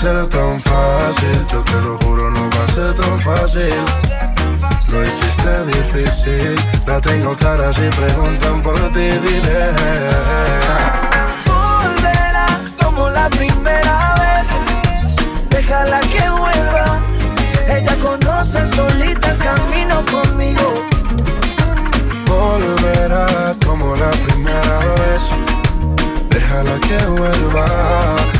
ser tan fácil, yo te lo juro, no va a ser tan fácil. Lo hiciste difícil, la tengo clara si preguntan por ti, diré. Volverá como la primera vez, déjala que vuelva. Ella conoce solita el camino conmigo. Volverá como la primera vez, déjala que vuelva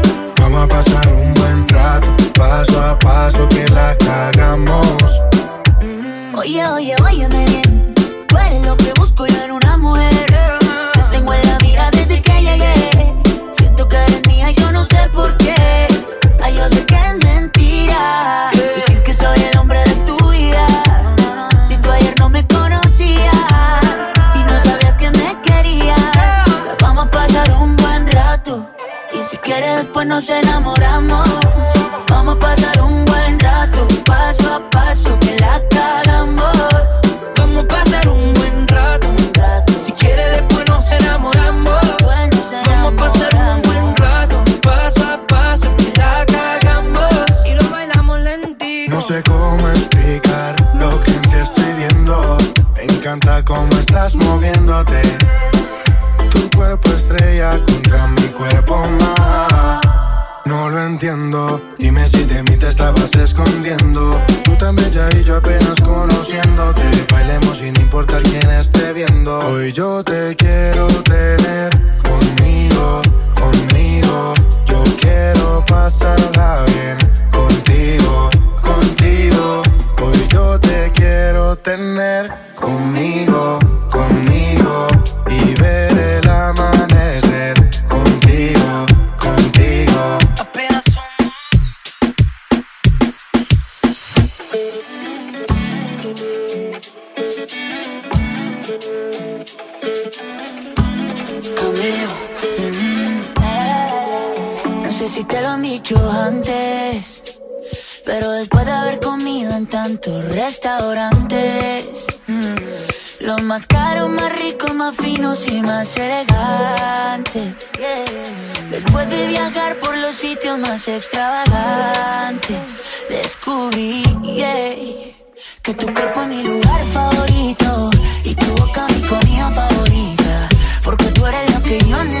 Vamos a pasar un buen rato. Paso a paso que la cagamos. Oye, oye, óyeme bien. Tú eres lo que busco yo en una mujer. Los más caros, más ricos, más finos y más elegantes. Después de viajar por los sitios más extravagantes, descubrí que tu cuerpo es mi lugar favorito y tu boca mi comida favorita. Porque tú eres lo que yo necesito,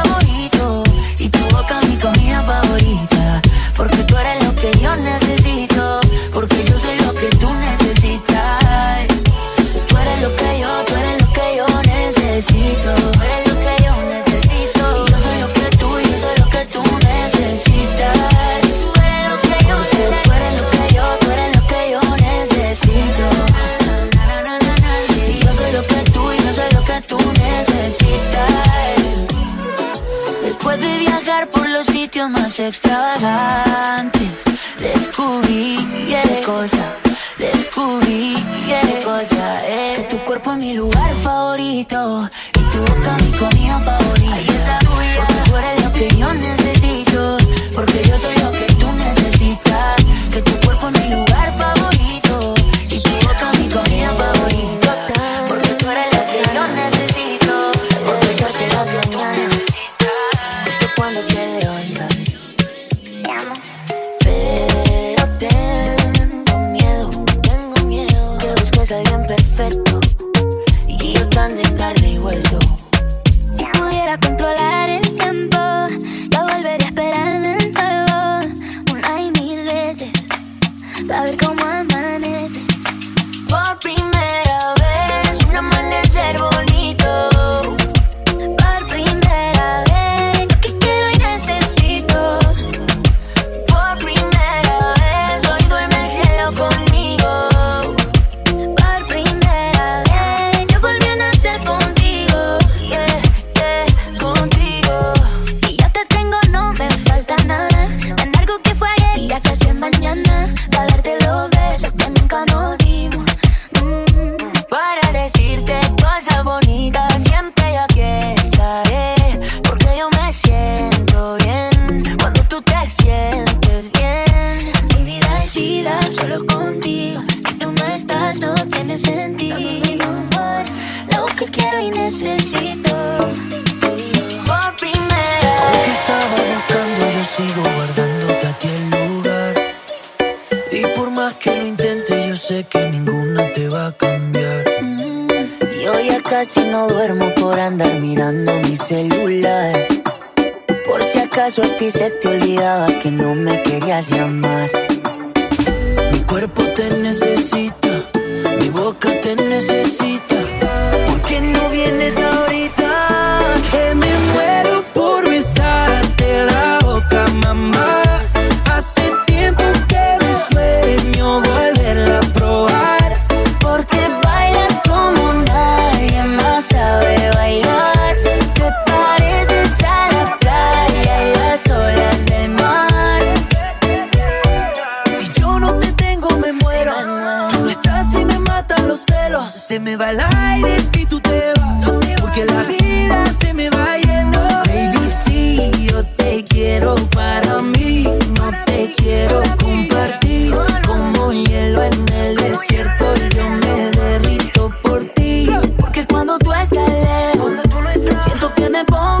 pensar en ti, lo que quiero y necesito. Por primera vez que estaba buscando, yo sigo guardándote a ti el lugar. Y por más que lo intente, yo sé que ninguna te va a cambiar. Mm, yo ya casi no duermo por andar mirando mi celular. Por si acaso a ti se te olvidaba que no me querías llamar. Mi cuerpo te necesita mi boca te necesita. ¿Por qué no vienes ahora? me pongo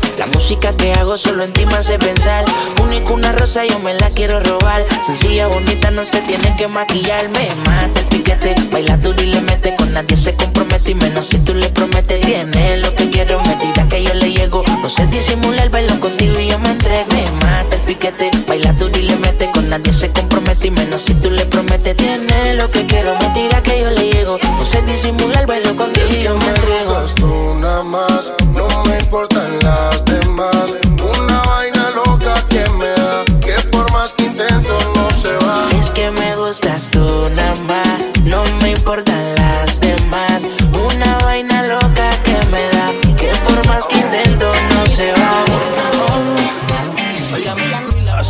La música que hago solo en ti me hace pensar. Único una rosa, yo me la quiero robar. Sencilla, bonita, no se tiene que maquillar. Me mata el piquete, baila duro y le mete. Con nadie se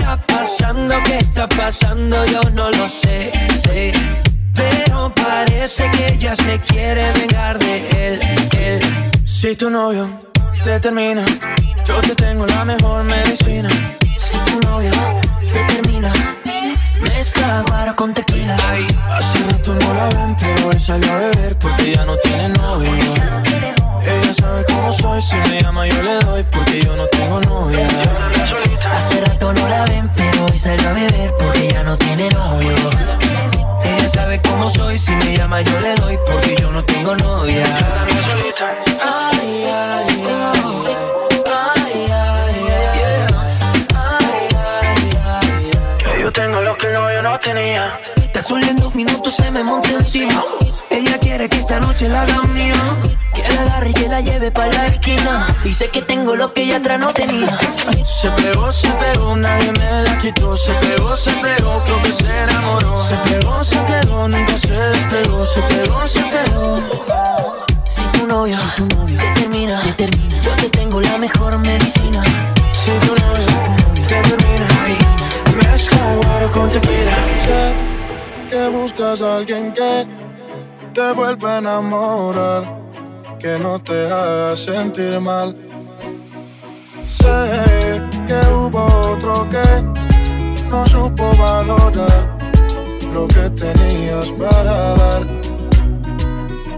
¿Qué está pasando? ¿Qué está pasando? Yo no lo sé, sé. Pero parece que ella se quiere vengar de él, él. Si tu novio te termina, yo te tengo la mejor medicina. Si tu novio te termina, mezcla guaro con tequila. Hace rato no la ven, pero hoy salió a beber porque ya no tiene novio. Ella sabe cómo soy, si me llama yo le doy porque yo no tengo novia. Hace rato no la ven, pero hoy salió a beber porque ya no tiene novio. Ella sabe cómo soy, si me llama yo le doy porque yo no tengo novia. Ay, ay, ay. Ay, ay, ay. Ay, ay, ay. Que yo tengo lo que el novio no tenía. Tan solo en dos minutos se me monta encima. Ella quiere que esta noche la haga mía. Que la agarre y que la lleve pa' la esquina. Dice que tengo lo que ella atrás no tenía. Se pegó, se pegó, nadie me la quitó. Se pegó, se pegó, creo que se enamoró. Se pegó, se pegó, nunca se despegó. Se pegó, se pegó. Si tu novio, te termina, te termina, yo te tengo la mejor medicina. Si tu novio te termina, mezcla guaro con tequila. Que buscas a alguien que te vuelva a enamorar, que no te haga sentir mal. Sé que hubo otro que no supo valorar lo que tenías para dar.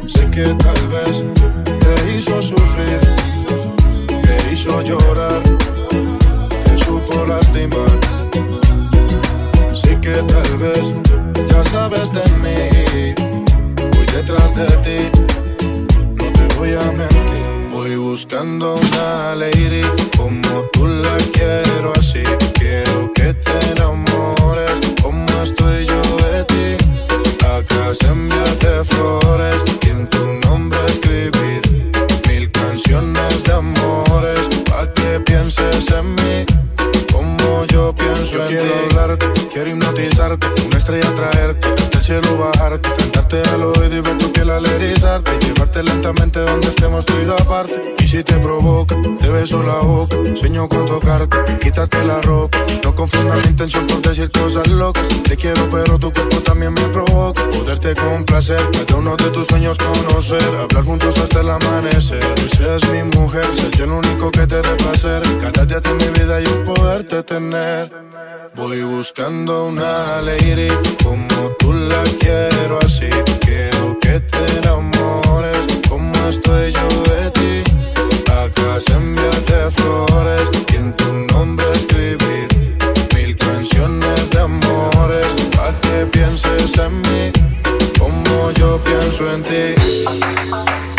Sé que tal vez te hizo sufrir, te hizo llorar, te supo lastimar. Que tal vez ya sabes de mí. Voy detrás de ti, no te voy a mentir. Voy buscando una lady como tú la quiero así. Quiero que te enamores beso la con tocarte, quitarte la ropa. No confundas mi intención por decir cosas locas. Te quiero, pero tu cuerpo también me provoca. Poderte complacer, cada uno de tus sueños conocer, hablar juntos hasta el amanecer. Hoy seas mi mujer, ser yo el único que te dé placer. Cada día de mi vida yo poderte tener. Voy buscando una lady como tú la quiero así. Quiero que te enamores como estoy yo de ti digas enviarte flores y en tu nombre escribir mil canciones de amores para que pienses en mí como yo pienso en ti.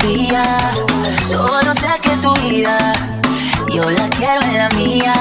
confía. Solo sé que tu vida yo la quiero en la mía.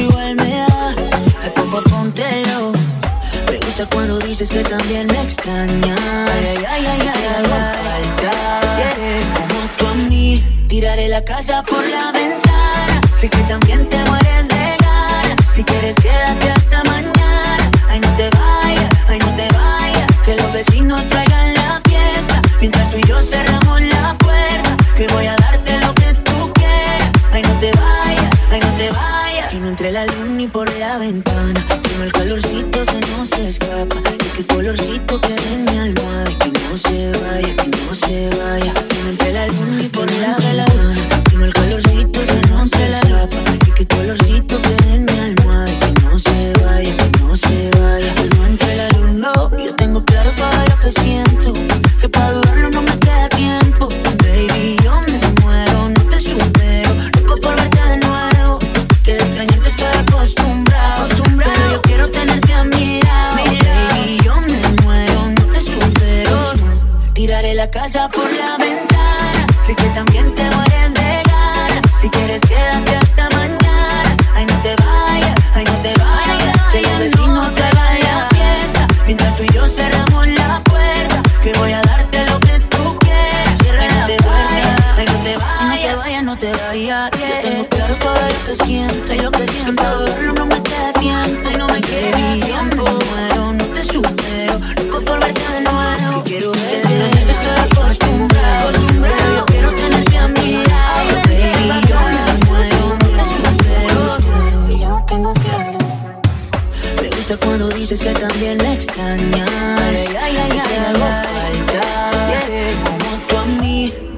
igual me da. Ay, papá, póntelo. Me gusta cuando dices que también me extrañas. Ay, ay, ay, ay, ay, ay, ay Como tú a mí, tiraré la casa por la ventana. Sé que también te mueres de gana. Si quieres, quédate hasta mañana. Ay, no te vayas, ay, no te vayas. Que los vecinos traigan la fiesta. Mientras tú y yo cerramos la puerta, que voy a dar ventana. Si el calorcito se nos escapa. Y que colorcito quede en mi almohada y que no se vaya. Que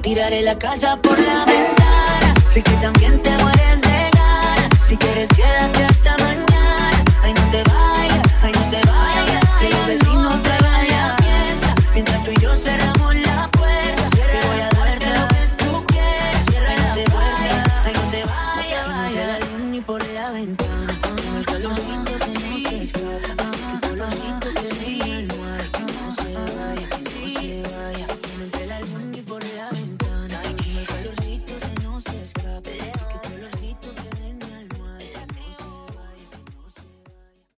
Tiraré la casa por la ventana. Sé que también te mueres de gana. Si quieres, quédate hasta mañana. Ay, no te vayas, ay, no te vayas. Que los vecinos te